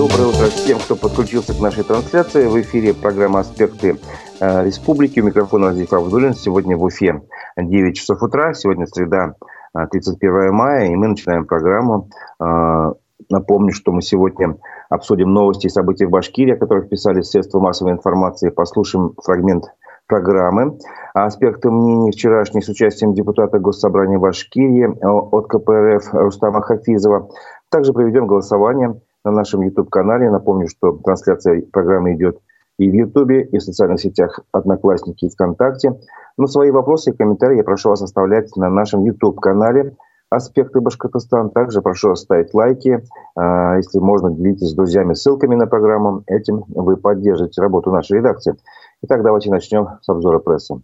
Доброе утро всем, кто подключился к нашей трансляции. В эфире программа «Аспекты э, республики». У микрофона Разиф Абдулин. Сегодня в Уфе 9 часов утра. Сегодня среда, 31 э, мая. И мы начинаем программу. Э, напомню, что мы сегодня обсудим новости и события в Башкирии, о которых писали средства массовой информации. Послушаем фрагмент программы. Аспекты мнений вчерашних с участием депутата Госсобрания Башкирии от КПРФ Рустама Хафизова. Также проведем голосование на нашем YouTube-канале. Напомню, что трансляция программы идет и в YouTube, и в социальных сетях Одноклассники и ВКонтакте. Но свои вопросы и комментарии я прошу вас оставлять на нашем YouTube-канале «Аспекты Башкортостан». Также прошу оставить лайки. А, если можно, делитесь с друзьями ссылками на программу. Этим вы поддержите работу нашей редакции. Итак, давайте начнем с обзора прессы.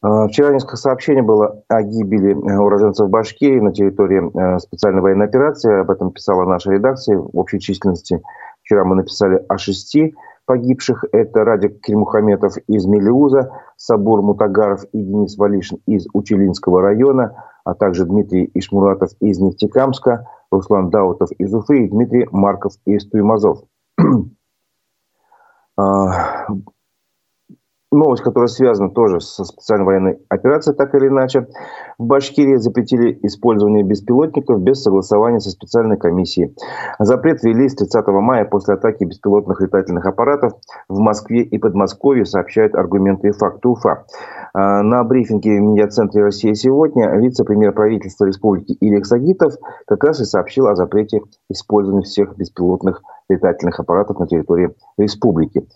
А, вчера несколько сообщений было о гибели э, уроженцев Башкирии на территории э, специальной военной операции. Об этом писала наша редакция. В общей численности вчера мы написали о шести погибших. Это Радик Кельмухаметов из Мелиуза, Сабур Мутагаров и Денис Валишин из Учелинского района, а также Дмитрий Ишмуратов из Нефтекамска, Руслан Даутов из Уфы и Дмитрий Марков из Туймазов. Новость, которая связана тоже со специальной военной операцией, так или иначе. В Башкирии запретили использование беспилотников без согласования со специальной комиссией. Запрет ввели с 30 мая после атаки беспилотных летательных аппаратов в Москве и Подмосковье, сообщают аргументы и факты УФА. А, на брифинге в медиацентре России сегодня вице-премьер правительства республики Илья Сагитов как раз и сообщил о запрете использования всех беспилотных летательных аппаратов на территории республики.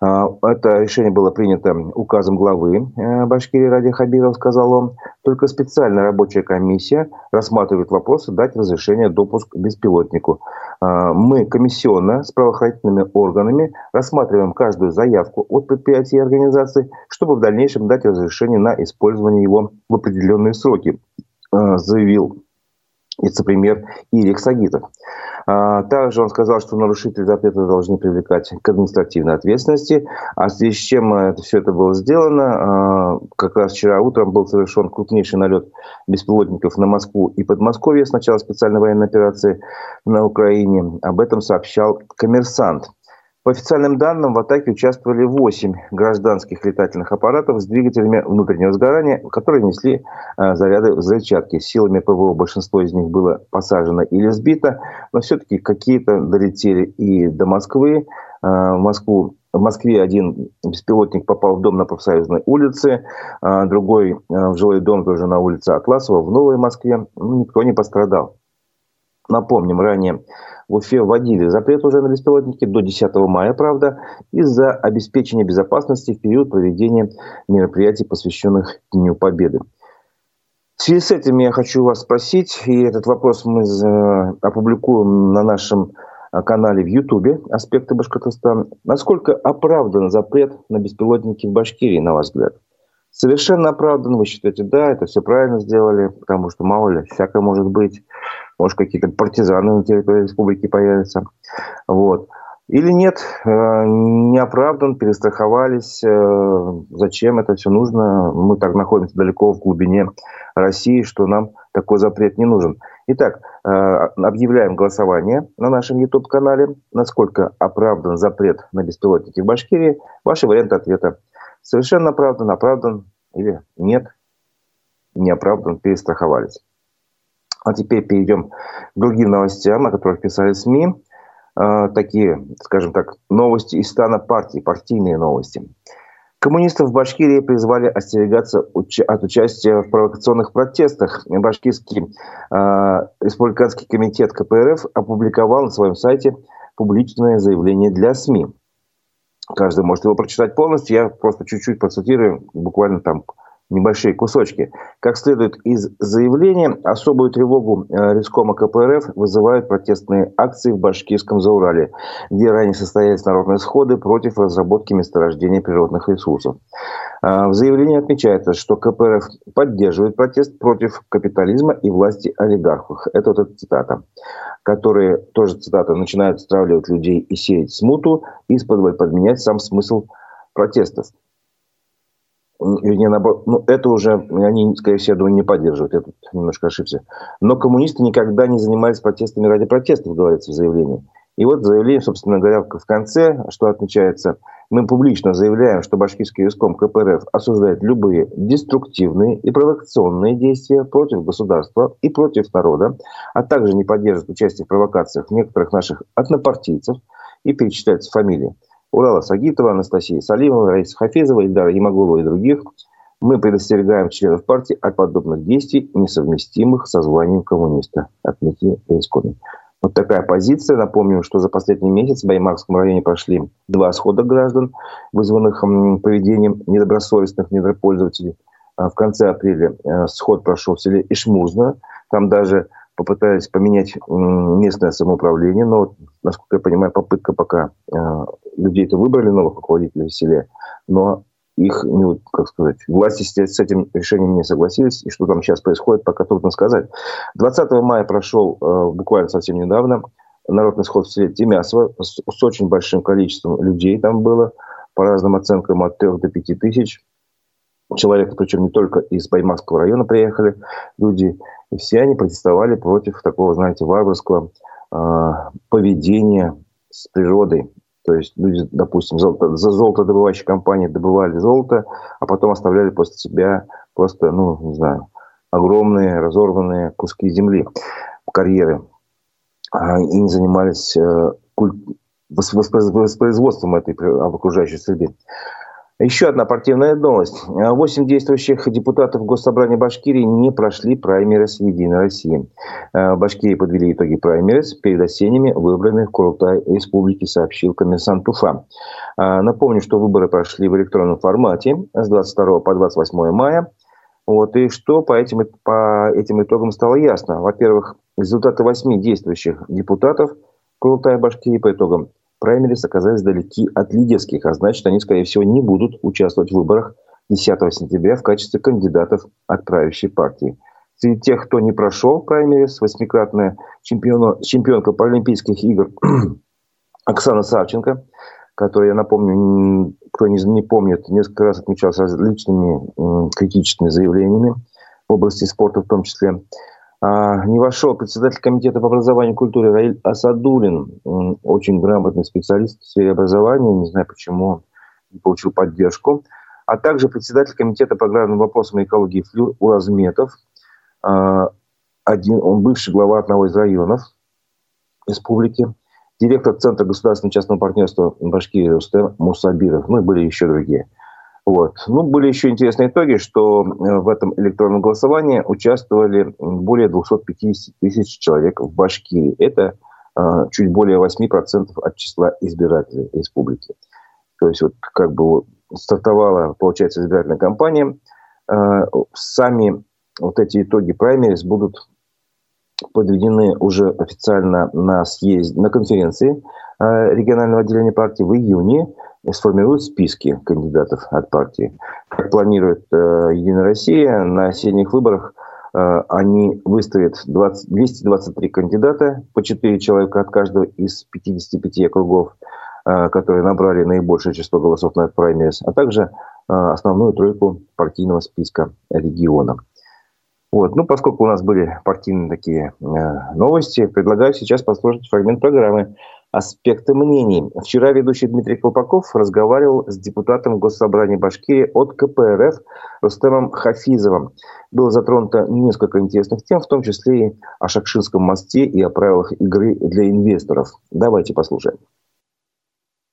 А, это решение было принято указом главы э, Башкирии Ради Хабиров, сказал он. Только специальная рабочая комиссия рассматривает вопросы дать разрешение допуск беспилотнику. А, мы комиссионно с правоохранительными органами рассматриваем каждую заявку от предприятий и организаций, чтобы в дальнейшем дать разрешение на использование его в определенные сроки, а, заявил вице-премьер Ирик Сагитов. А, также он сказал, что нарушители запрета должны привлекать к административной ответственности. А в связи с чем это, все это было сделано, а, как раз вчера утром был совершен крупнейший налет беспилотников на Москву и Подмосковье с начала специальной военной операции на Украине. Об этом сообщал коммерсант. По официальным данным, в атаке участвовали 8 гражданских летательных аппаратов с двигателями внутреннего сгорания, которые несли э, заряды взрывчатки. Силами ПВО большинство из них было посажено или сбито, но все-таки какие-то долетели и до Москвы. Э, в Москву в Москве один беспилотник попал в дом на профсоюзной улице, а другой э, в жилой дом тоже на улице Атласова в Новой Москве. Ну, никто не пострадал. Напомним, ранее в Уфе вводили запрет уже на беспилотники до 10 мая, правда, из-за обеспечения безопасности в период проведения мероприятий, посвященных Дню Победы. В связи с этим я хочу вас спросить, и этот вопрос мы опубликуем на нашем а, канале в Ютубе «Аспекты Башкортостана». Насколько оправдан запрет на беспилотники в Башкирии, на ваш взгляд? Совершенно оправдан, вы считаете, да, это все правильно сделали, потому что, мало ли, всякое может быть может, какие-то партизаны на территории республики появятся. Вот. Или нет, э, не оправдан, перестраховались. Э, зачем это все нужно? Мы так находимся далеко в глубине России, что нам такой запрет не нужен. Итак, э, объявляем голосование на нашем YouTube-канале. Насколько оправдан запрет на беспилотники в Башкирии? Ваши варианты ответа. Совершенно оправдан, оправдан или нет, не оправдан, перестраховались. А теперь перейдем к другим новостям, о которых писали СМИ. Э, такие, скажем так, новости из стана партии, партийные новости. Коммунистов в Башкирии призвали остерегаться от участия в провокационных протестах. Башкирский э, республиканский комитет КПРФ опубликовал на своем сайте публичное заявление для СМИ. Каждый может его прочитать полностью. Я просто чуть-чуть процитирую, буквально там небольшие кусочки. Как следует из заявления, особую тревогу э, Рискома КПРФ вызывают протестные акции в Башкирском Заурале, где ранее состоялись народные сходы против разработки месторождения природных ресурсов. Э, в заявлении отмечается, что КПРФ поддерживает протест против капитализма и власти олигархов. Это вот цитата, которые, тоже цитата, начинают стравливать людей и сеять смуту, и подменять сам смысл протестов. Вернее, наоборот, ну, это уже они, скорее всего, думаю, не поддерживают. Я тут немножко ошибся. Но коммунисты никогда не занимались протестами ради протестов, говорится в заявлении. И вот заявление, собственно говоря, в конце, что отмечается, мы публично заявляем, что башкирский Юском КПРФ осуждает любые деструктивные и провокационные действия против государства и против народа, а также не поддерживает участие в провокациях некоторых наших однопартийцев и перечисляются фамилии. Урала Сагитова, Анастасия Салимова, Раиса Хафизова, Ильдара Ямагулова и других. Мы предостерегаем членов партии от подобных действий, несовместимых со званием коммуниста, отметил Исконин. Вот такая позиция. Напомню, что за последний месяц в Баймакском районе прошли два схода граждан, вызванных поведением недобросовестных недропользователей. А в конце апреля э, сход прошел в селе Ишмузно. Там даже попытались поменять местное самоуправление, но, насколько я понимаю, попытка пока э, людей это выбрали новых руководителей в селе, но их, ну, как сказать, власти с этим решением не согласились. И что там сейчас происходит, пока трудно сказать. 20 мая прошел э, буквально совсем недавно народный сход в селе Тимясово с, с очень большим количеством людей там было, по разным оценкам от 3 до 5 тысяч человек, причем не только из Баймакского района приехали люди, и все они протестовали против такого, знаете, варварского э, поведения с природой. То есть люди, допустим, золото, за золотодобывающие компании добывали золото, а потом оставляли после себя просто, ну, не знаю, огромные разорванные куски земли, карьеры. А, и не занимались э, куль... воспроизводством этой окружающей среды. Еще одна партийная новость. Восемь действующих депутатов Госсобрания Башкирии не прошли праймерис Единой России. Э, Башкирии подвели итоги праймерис перед осенними выборами в Курултай Республики, сообщил комиссант Уфа. Э, напомню, что выборы прошли в электронном формате с 22 по 28 мая. Вот, и что по этим, по этим итогам стало ясно? Во-первых, результаты восьми действующих депутатов Курултая Башкирии по итогам праймерис оказались далеки от лидерских, а значит, они, скорее всего, не будут участвовать в выборах 10 сентября в качестве кандидатов от правящей партии. Среди тех, кто не прошел праймерис, восьмикратная чемпиона, чемпионка Паралимпийских игр Оксана Савченко, которая, я напомню, кто не, не помнит, несколько раз отмечалась различными критическими заявлениями в области спорта в том числе. А, не вошел председатель комитета по образованию и культуре Раиль Асадулин, очень грамотный специалист в сфере образования, не знаю почему не получил поддержку, а также председатель комитета по аграрным вопросам и экологии Флюр Уразметов, а, один, он бывший глава одного из районов республики, директор Центра государственного частного партнерства Башкирии Рустем Мусабиров, ну и были еще другие – вот. Ну, были еще интересные итоги, что э, в этом электронном голосовании участвовали более 250 тысяч человек в Башкирии. Это э, чуть более 8% от числа избирателей республики. То есть вот как бы стартовала, получается, избирательная кампания. Э, сами вот эти итоги праймерис будут подведены уже официально на съезде, на конференции э, регионального отделения партии в июне сформируют списки кандидатов от партии. Как планирует э, Единая Россия, на осенних выборах э, они выставят 20, 223 кандидата, по 4 человека от каждого из 55 округов, э, которые набрали наибольшее число голосов на праймерис, а также э, основную тройку партийного списка региона. Вот. Ну, поскольку у нас были партийные такие э, новости, предлагаю сейчас послушать фрагмент программы «Аспекты мнений». Вчера ведущий Дмитрий Колпаков разговаривал с депутатом Госсобрания Башкирии от КПРФ Рустемом Хафизовым. Было затронуто несколько интересных тем, в том числе и о Шакшинском мосте и о правилах игры для инвесторов. Давайте послушаем.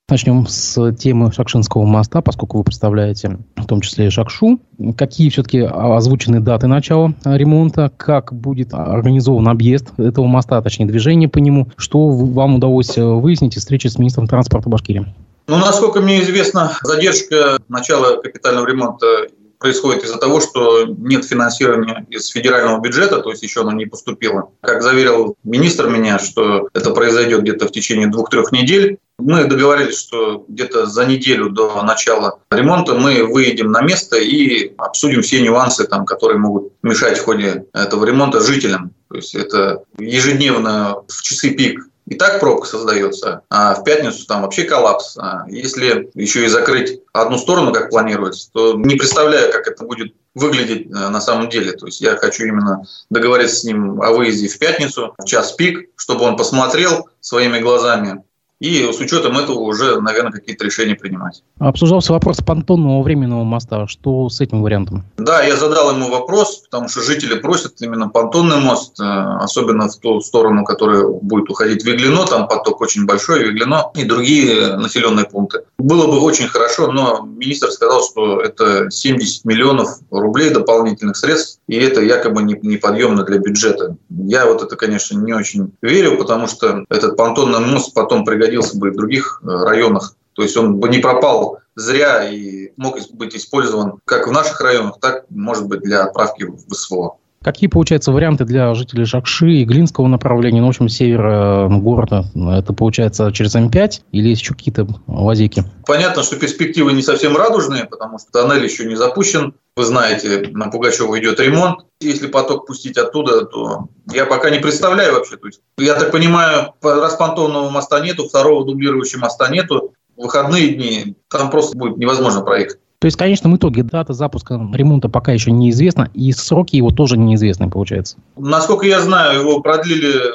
Начнем с темы Шакшинского моста, поскольку вы представляете в том числе и Шакшу. Какие все-таки озвучены даты начала ремонта? Как будет организован объезд этого моста, точнее движение по нему? Что вам удалось выяснить из встречи с министром транспорта Башкирии? Ну, насколько мне известно, задержка начала капитального ремонта происходит из-за того, что нет финансирования из федерального бюджета, то есть еще оно не поступило. Как заверил министр меня, что это произойдет где-то в течение двух-трех недель. Мы договорились, что где-то за неделю до начала ремонта мы выедем на место и обсудим все нюансы, там, которые могут мешать в ходе этого ремонта жителям. То есть это ежедневно в часы пик и так пробка создается, а в пятницу там вообще коллапс. А если еще и закрыть одну сторону, как планируется, то не представляю, как это будет выглядеть э, на самом деле. То есть я хочу именно договориться с ним о выезде в пятницу, в час пик, чтобы он посмотрел своими глазами, и с учетом этого уже, наверное, какие-то решения принимать. Обсуждался вопрос понтонного временного моста. Что с этим вариантом? Да, я задал ему вопрос, потому что жители просят именно понтонный мост, э, особенно в ту сторону, которая будет уходить в Веглино, там поток очень большой, Веглино и другие населенные пункты. Было бы очень хорошо, но министр сказал, что это 70 миллионов рублей дополнительных средств, и это якобы неподъемно для бюджета. Я вот это, конечно, не очень верю, потому что этот понтонный мост потом пригодится пригодился бы в других э, районах. То есть он бы не пропал зря и мог быть использован как в наших районах, так, может быть, для отправки в СВО. Какие, получается, варианты для жителей Жакши и Глинского направления, ну, в общем, севера э, города? Это, получается, через М5 или есть еще какие-то лазейки? Понятно, что перспективы не совсем радужные, потому что тоннель еще не запущен. Вы знаете, на Пугачева идет ремонт. Если поток пустить оттуда, то я пока не представляю вообще. То есть, я так понимаю, распонтонного моста нету, второго дублирующего моста нету. В выходные дни там просто будет невозможно проехать. То есть в конечном итоге дата запуска ремонта пока еще неизвестна, и сроки его тоже неизвестны, получается. Насколько я знаю, его продлили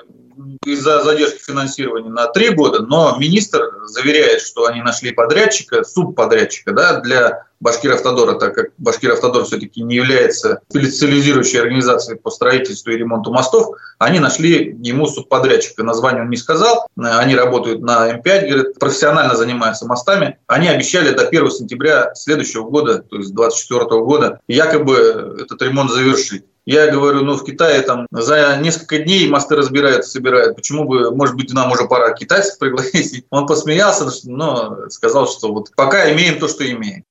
из-за задержки финансирования на три года, но министр заверяет, что они нашли подрядчика, субподрядчика да, для Башкиравтодора, так как Башкиравтодор все-таки не является специализирующей организацией по строительству и ремонту мостов, они нашли ему субподрядчика. Название он не сказал. Они работают на М5, говорят, профессионально занимаются мостами. Они обещали до 1 сентября следующего года, то есть 2024 года, якобы этот ремонт завершить. Я говорю, ну в Китае там за несколько дней мосты разбирают, собирают. Почему бы, может быть, нам уже пора китайцев пригласить? Он посмеялся, но сказал, что вот пока имеем то, что имеем.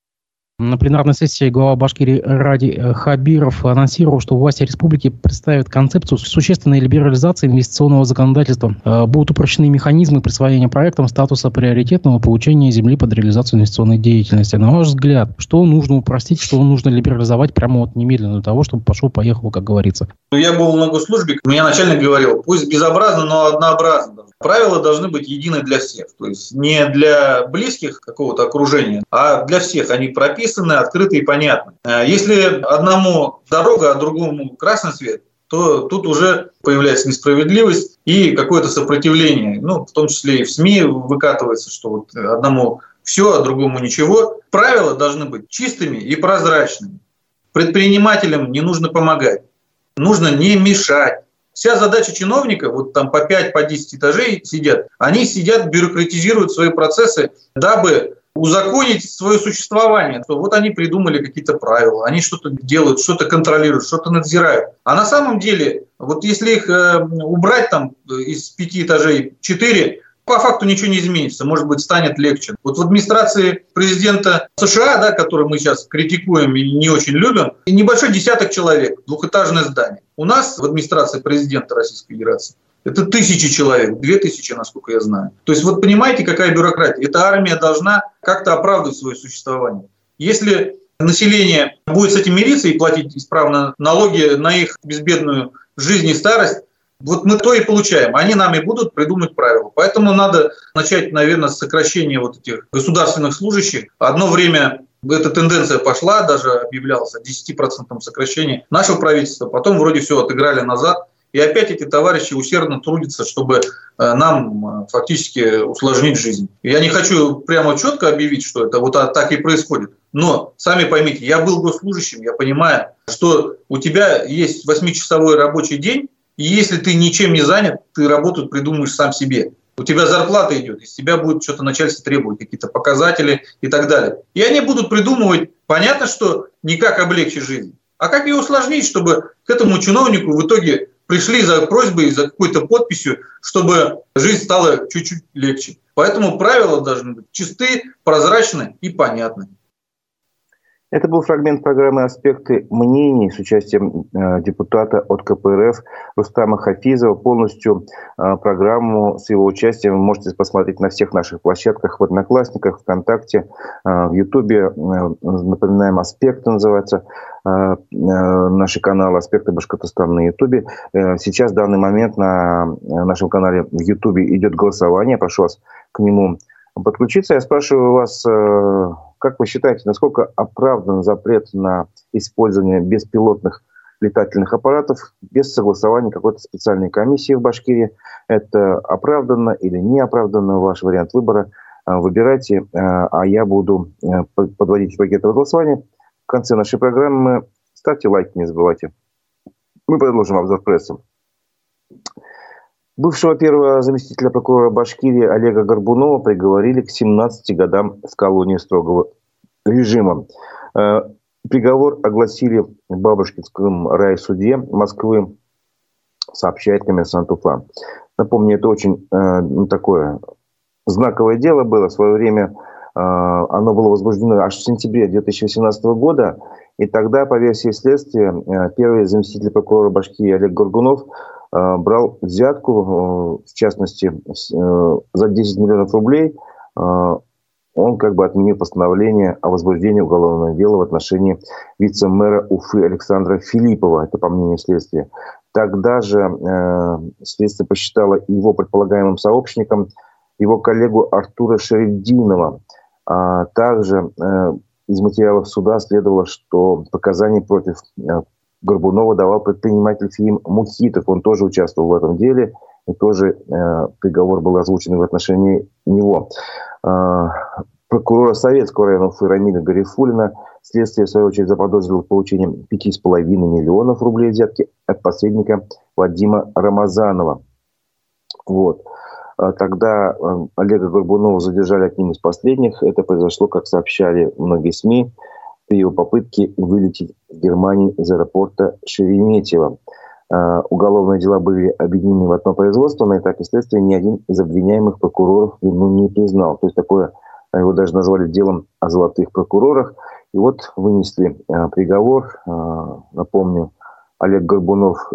На пленарной сессии глава Башкирии Ради э, Хабиров анонсировал, что власти республики представят концепцию существенной либерализации инвестиционного законодательства. Э, будут упрощены механизмы присвоения проектам статуса приоритетного получения земли под реализацию инвестиционной деятельности. На ваш взгляд, что нужно упростить, что нужно либерализовать прямо вот немедленно для того, чтобы пошел-поехал, как говорится? Ну, я был на госслужбе, меня начальник говорил, пусть безобразно, но однообразно. Правила должны быть едины для всех. То есть не для близких какого-то окружения, а для всех. Они прописаны прописаны, открыты и понятны. Э, если одному дорога, а другому красный свет, то тут уже появляется несправедливость и какое-то сопротивление. Ну, в том числе и в СМИ выкатывается, что вот одному все, а другому ничего. Правила должны быть чистыми и прозрачными. Предпринимателям не нужно помогать, нужно не мешать. Вся задача чиновника, вот там по 5, по 10 этажей сидят, они сидят, бюрократизируют свои процессы, дабы узаконить свое существование. То вот они придумали какие-то правила, они что-то делают, что-то контролируют, что-то надзирают. А на самом деле, вот если их э, убрать там из пяти этажей четыре, по факту ничего не изменится, может быть, станет легче. Вот в администрации президента США, да, который мы сейчас критикуем и не очень любим, небольшой десяток человек, двухэтажное здание. У нас в администрации президента Российской Федерации это тысячи человек, две тысячи, насколько я знаю. То есть вот понимаете, какая бюрократия? Эта армия должна как-то оправдывать свое существование. Если население будет с этим мириться и платить исправно налоги на их безбедную жизнь и старость, вот мы то и получаем. Они нами будут придумать правила. Поэтому надо начать, наверное, с сокращения вот этих государственных служащих. Одно время эта тенденция пошла, даже объявлялось о 10% сокращении нашего правительства. Потом вроде все отыграли назад. И опять эти товарищи усердно трудятся, чтобы э, нам э, фактически усложнить жизнь. Я не хочу прямо четко объявить, что это вот так и происходит. Но сами поймите, я был госслужащим, я понимаю, что у тебя есть 8-часовой рабочий день, и если ты ничем не занят, ты работу придумаешь сам себе. У тебя зарплата идет, из тебя будет что-то начальство требовать, какие-то показатели и так далее. И они будут придумывать, понятно, что не как облегчить жизнь, а как ее усложнить, чтобы к этому чиновнику в итоге пришли за просьбой, за какой-то подписью, чтобы жизнь стала чуть-чуть легче. Поэтому правила должны быть чисты, прозрачны и понятны. Это был фрагмент программы «Аспекты мнений» с участием э, депутата от КПРФ Рустама Хафизова. Полностью э, программу с его участием вы можете посмотреть на всех наших площадках в Одноклассниках, ВКонтакте, э, в Ютубе. Напоминаем, «Аспекты» называется наши каналы «Аспекты Башкортостана» на Ютубе. Сейчас в данный момент на нашем канале в Ютубе идет голосование. Прошу вас к нему подключиться. Я спрашиваю вас... Э, как вы считаете, насколько оправдан запрет на использование беспилотных летательных аппаратов без согласования какой-то специальной комиссии в Башкирии? Это оправданно или не оправданно? Ваш вариант выбора. А, выбирайте, а, а я буду э, подводить этого голосования. В конце нашей программы ставьте лайк, не забывайте. Мы продолжим обзор прессы. Бывшего первого заместителя прокурора Башкирии Олега Горбунова приговорили к 17 годам в колонии строгого режима. Э, приговор огласили в Бабушкинском райсуде Москвы, сообщает коммерсант Уфа. Напомню, это очень э, ну, такое знаковое дело было. В свое время э, оно было возбуждено аж в сентябре 2018 года. И тогда, по версии следствия, первый заместитель прокурора Башкирии Олег Горгунов брал взятку, э, в частности, э, за 10 миллионов рублей, он как бы отменил постановление о возбуждении уголовного дела в отношении вице-мэра Уфы Александра Филиппова, это по мнению следствия. Тогда же э, следствие посчитало его предполагаемым сообщником его коллегу Артура Шереддинова. А также э, из материалов суда следовало, что показания против э, Горбунова давал предприниматель Филим Мухитов. Он тоже участвовал в этом деле. И тоже э, приговор был озвучен в отношении него. Э, прокурора Советского района Уфы Рамиля Гарифулина следствие, в свою очередь, заподозрило в получении 5,5 миллионов рублей взятки от посредника Вадима Рамазанова. Вот. А тогда э, Олега Горбунова задержали одним из последних. Это произошло, как сообщали многие СМИ, при его попытке вылететь в Германию из аэропорта Шереметьево. А, уголовные дела были объединены в одно производство. На этапе следствия ни один из обвиняемых прокуроров вину не признал. То есть такое, а, его даже назвали делом о золотых прокурорах. И вот вынесли а, приговор. Напомню, Олег Горбунов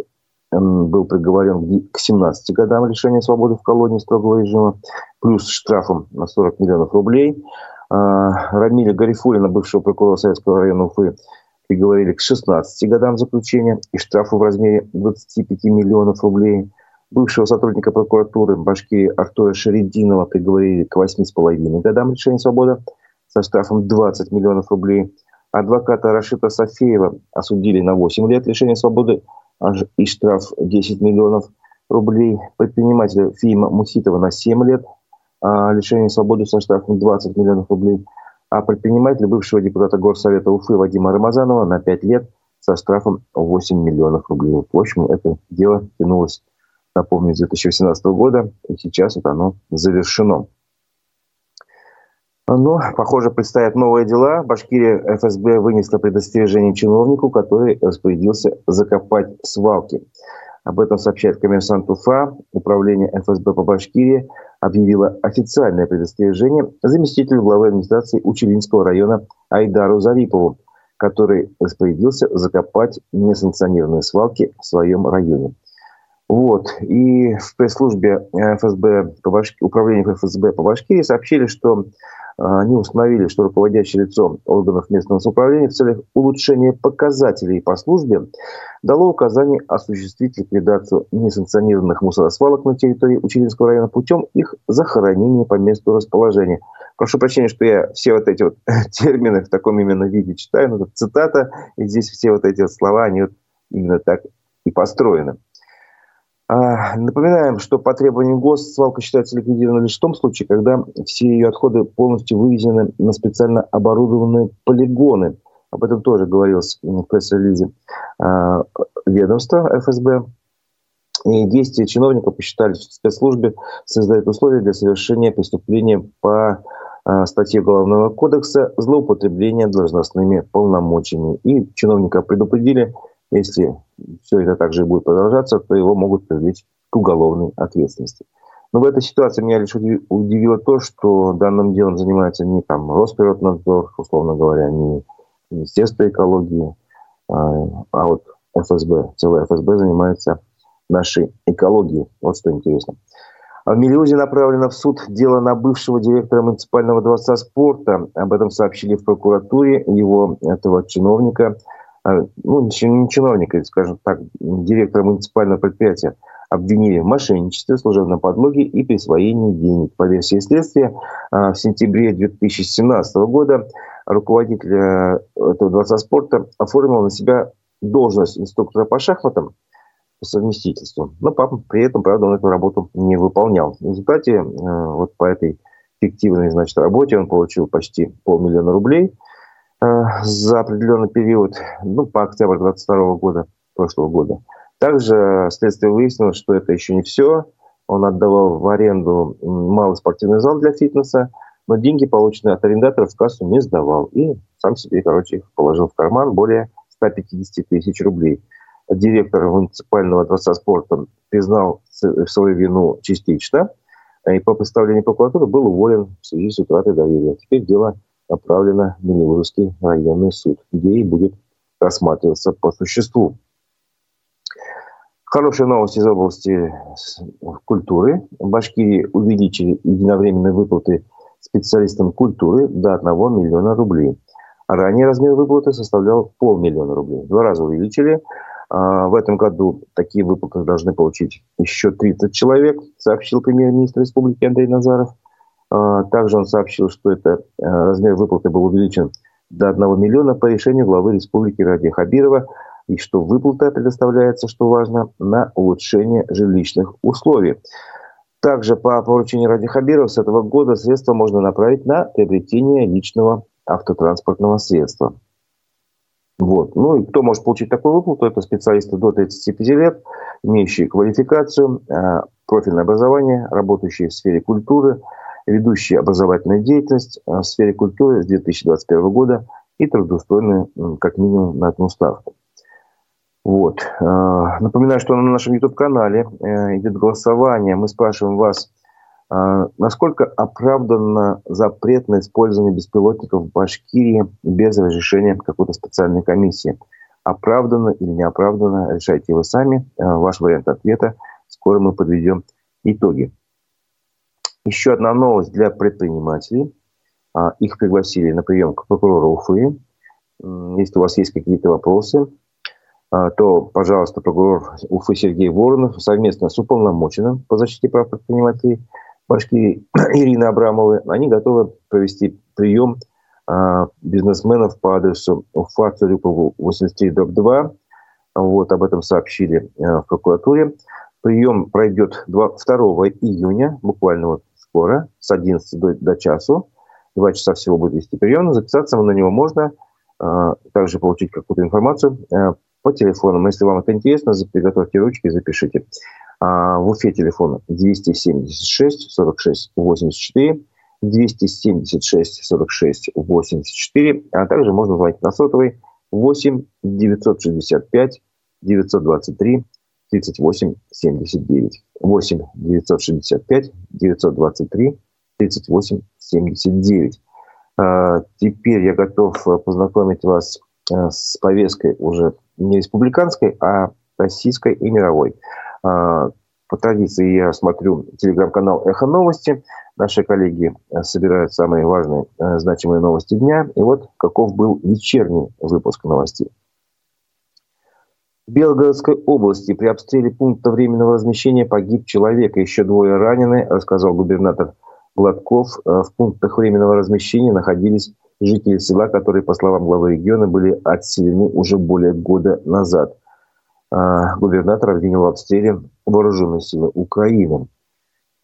был приговорен к 17 годам лишения свободы в колонии строгого режима, плюс штрафом на 40 миллионов рублей. А, Рамиля Гарифулина, бывшего прокурора Советского района Уфы, приговорили к 16 годам заключения и штрафу в размере 25 миллионов рублей. Бывшего сотрудника прокуратуры Башкирии Артура Шерединова приговорили к 8,5 годам лишения свободы со штрафом 20 миллионов рублей. Адвоката Рашита Софеева осудили на 8 лет лишения свободы и штраф 10 миллионов рублей. Предпринимателя Фима Муситова на 7 лет а, лишения свободы со штрафом 20 миллионов рублей, а предпринимателя бывшего депутата Горсовета Уфы Вадима Рамазанова на 5 лет со штрафом 8 миллионов рублей. В общем, это дело тянулось, напомню, с 2018 года, и сейчас вот оно завершено. Но, похоже, предстоят новые дела. Башкирия ФСБ вынесла предостережение чиновнику, который распорядился закопать свалки. Об этом сообщает коммерсант Уфа. Управление ФСБ по Башкирии объявило официальное предостережение заместителю главы администрации Учелинского района Айдару Зарипову, который распорядился закопать несанкционированные свалки в своем районе. Вот. И в пресс-службе ФСБ по Башки... управления ФСБ по Башкирии сообщили, что а, они установили, что руководящее лицо органов местного самоуправления в целях улучшения показателей по службе дало указание осуществить ликвидацию несанкционированных мусоросвалок на территории Училинского района путем их захоронения по месту расположения. Прошу прощения, что я все вот эти вот термины в таком именно виде читаю, но это цитата, и здесь все вот эти вот слова, они вот именно так и построены. А, напоминаем, что по требованию ГОС свалка считается ликвидированной лишь в том случае, когда все ее отходы полностью вывезены на специально оборудованные полигоны. Об этом тоже говорилось в пресс-релизе а, ведомства ФСБ. И действия чиновников посчитали, что спецслужбе создают условия для совершения преступления по а, статье Уголовного кодекса «Злоупотребление должностными полномочиями». И чиновника предупредили, если все это также будет продолжаться, то его могут привлечь к уголовной ответственности. Но в этой ситуации меня лишь удивило то, что данным делом занимается не там Росприроднадзор, условно говоря, не Министерство экологии, а, а вот ФСБ, целая ФСБ занимается нашей экологией. Вот что интересно. В Мелиузе направлено в суд дело на бывшего директора муниципального дворца спорта. Об этом сообщили в прокуратуре. Его, этого чиновника, ну, не чиновника, скажем так, директора муниципального предприятия, обвинили в мошенничестве, служебном подлоге и присвоении денег. По версии следствия, а, в сентябре 2017 года руководитель э, этого дворца спорта оформил на себя должность инструктора по шахматам по совместительству. Но папа при этом, правда, он эту работу не выполнял. В результате э, вот по этой фиктивной значит, работе он получил почти полмиллиона рублей за определенный период, ну, по октябрь 22 года, прошлого года. Также следствие выяснило, что это еще не все. Он отдавал в аренду малый спортивный зал для фитнеса, но деньги, полученные от арендаторов, в кассу не сдавал. И сам себе, короче, их положил в карман более 150 тысяч рублей. Директор муниципального дворца спорта признал свою вину частично, и по представлению прокуратуры был уволен в связи с утратой доверия. Теперь дело направлено в Минилурский районный суд, где и будет рассматриваться по существу. Хорошая новость из области культуры. В Башкирии увеличили единовременные выплаты специалистам культуры до 1 миллиона рублей. Ранее размер выплаты составлял полмиллиона рублей. Два раза увеличили. А, в этом году такие выплаты должны получить еще 30 человек, сообщил премьер-министр республики Андрей Назаров. А, также он сообщил, что это а, размер выплаты был увеличен до 1 миллиона по решению главы республики Ради Хабирова и что выплата предоставляется, что важно, на улучшение жилищных условий. Также по поручению Ради Хабирова с этого года средства можно направить на приобретение личного автотранспортного средства. Вот. Ну и кто может получить такую выплату? Это специалисты до 35 лет, имеющие квалификацию, э, профильное образование, работающие в сфере культуры, ведущие образовательную деятельность э, в сфере культуры с 2021 года и трудоустроенные как минимум на одну ставку. Вот. Э, напоминаю, что на нашем YouTube-канале э, идет голосование. Мы спрашиваем вас, насколько оправданно запрет на использование беспилотников в Башкирии без разрешения какой-то специальной комиссии. Оправданно или не оправданно, решайте вы сами. Ваш вариант ответа. Скоро мы подведем итоги. Еще одна новость для предпринимателей. Их пригласили на прием к прокурору Уфы. Если у вас есть какие-то вопросы, а, то, пожалуйста, прокурор Уфы Сергей Воронов совместно с уполномоченным по защите прав предпринимателей Башкирии Ирины Абрамовой, они готовы провести прием а, бизнесменов по адресу Уфа Царюкову 83 2. Вот об этом сообщили а, в прокуратуре. Прием пройдет 2, 2 июня, буквально вот скоро, с 11 до, до часу. Два часа всего будет вести прием. Записаться на него можно, также получить какую-то информацию по телефонам. Если вам это интересно, приготовьте ручки и запишите. А, в Уфе телефон 276 46 84, 276 46 84, а также можно звонить на сотовый 8 965 923 38 79. 8 965 923 38 79. А, теперь я готов познакомить вас Э, с повесткой уже не республиканской, а российской и мировой. А, по традиции я смотрю телеграм-канал «Эхо новости». Наши коллеги э, собирают самые важные, э, значимые новости дня. И вот каков был вечерний выпуск новостей. В Белгородской области при обстреле пункта временного размещения погиб человек, еще двое ранены, рассказал губернатор Гладков. В пунктах временного размещения находились жители села, которые, по словам главы региона, были отселены уже более года назад. А, губернатор обвинил в обстреле вооруженные силы Украины.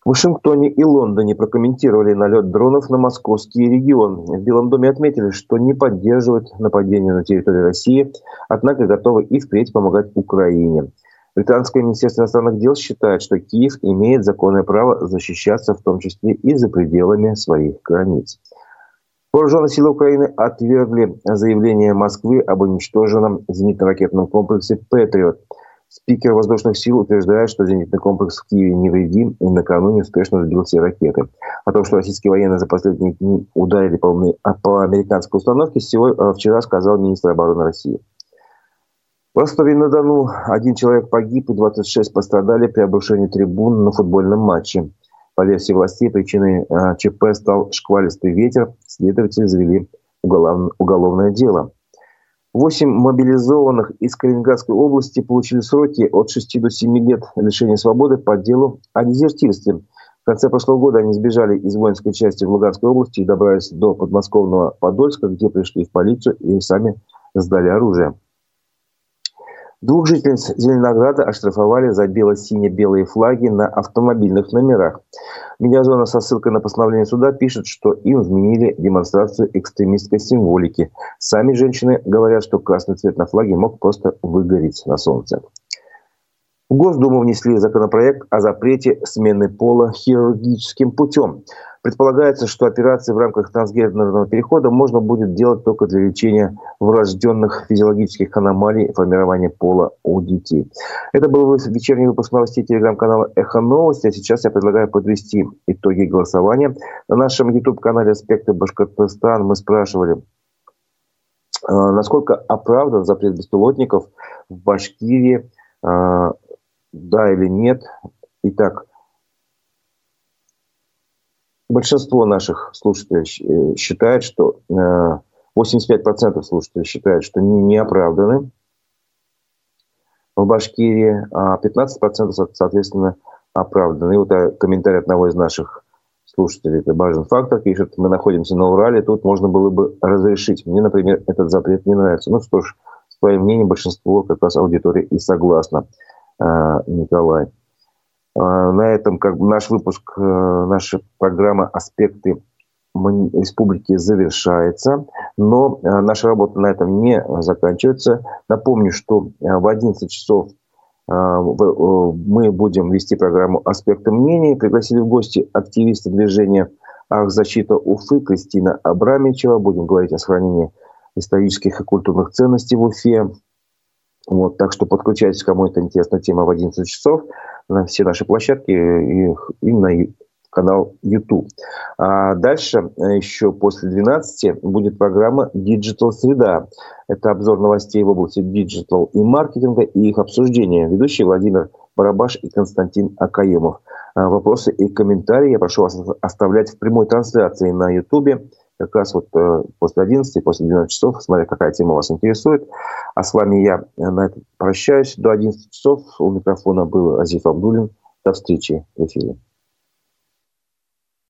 В Вашингтоне и Лондоне прокомментировали налет дронов на московский регион. В Белом доме отметили, что не поддерживают нападение на территорию России, однако готовы и впредь помогать Украине. Британское министерство иностранных дел считает, что Киев имеет законное право защищаться, в том числе и за пределами своих границ. Вооруженные силы Украины отвергли заявление Москвы об уничтоженном зенитно-ракетном комплексе «Патриот». Спикер воздушных сил утверждает, что зенитный комплекс в Киеве невредим и накануне успешно сбил все ракеты. О том, что российские военные за последние дни ударили по, по американской установке, сегодня, вчера сказал министр обороны России. В Ростове-на-Дону один человек погиб и 26 пострадали при обрушении трибун на футбольном матче. По версии властей, причиной а, ЧП стал шквалистый ветер. Следователи завели уголовное дело. Восемь мобилизованных из Калининградской области получили сроки от 6 до 7 лет лишения свободы по делу о дезертирстве. В конце прошлого года они сбежали из воинской части в Луганской области и добрались до подмосковного Подольска, где пришли в полицию и сами сдали оружие. Двух жительниц Зеленограда оштрафовали за бело-сине-белые флаги на автомобильных номерах. Медиазона со ссылкой на постановление суда пишет, что им вменили демонстрацию экстремистской символики. Сами женщины говорят, что красный цвет на флаге мог просто выгореть на солнце. В Госдуму внесли законопроект о запрете смены пола хирургическим путем. Предполагается, что операции в рамках трансгендерного перехода можно будет делать только для лечения врожденных физиологических аномалий формирования пола у детей. Это был вечерний выпуск новостей телеграм-канала «Эхо новости». А сейчас я предлагаю подвести итоги голосования. На нашем YouTube-канале «Аспекты Башкортостан» мы спрашивали, э, насколько оправдан запрет беспилотников в Башкирии, э, да или нет. Итак, большинство наших слушателей э, считает, что 85% э, слушателей считают, что не оправданы в Башкирии, а 15% соответственно оправданы. И вот э, комментарий одного из наших слушателей, это Бажен Фактор, пишет, мы находимся на Урале, тут можно было бы разрешить. Мне, например, этот запрет не нравится. Ну что ж, с твоим мнением большинство как раз аудитории и согласно, Николай. А, на этом как бы наш выпуск, э, наша программа «Аспекты республики» завершается. Но э, наша работа на этом не заканчивается. Напомню, что э, в 11 часов мы будем вести программу «Аспекты мнений». Пригласили в гости активиста движения «Архзащита Уфы» Кристина Абрамичева. Будем говорить о сохранении исторических и культурных ценностей в Уфе. Вот, так что подключайтесь, кому это интересная тема в 11 часов на все наши площадки и, и на канал YouTube. А дальше, э, еще после 12, будет программа Digital Среда. Это обзор новостей в области digital и маркетинга и их обсуждение. Ведущие Владимир Барабаш и Константин Акаемов. А вопросы и комментарии я прошу вас оставлять в прямой трансляции на YouTube как раз вот э, после 11, после 12 часов, смотря какая тема вас интересует. А с вами я на этом прощаюсь до 11 часов. У микрофона был Азиф Абдулин. До встречи в эфире.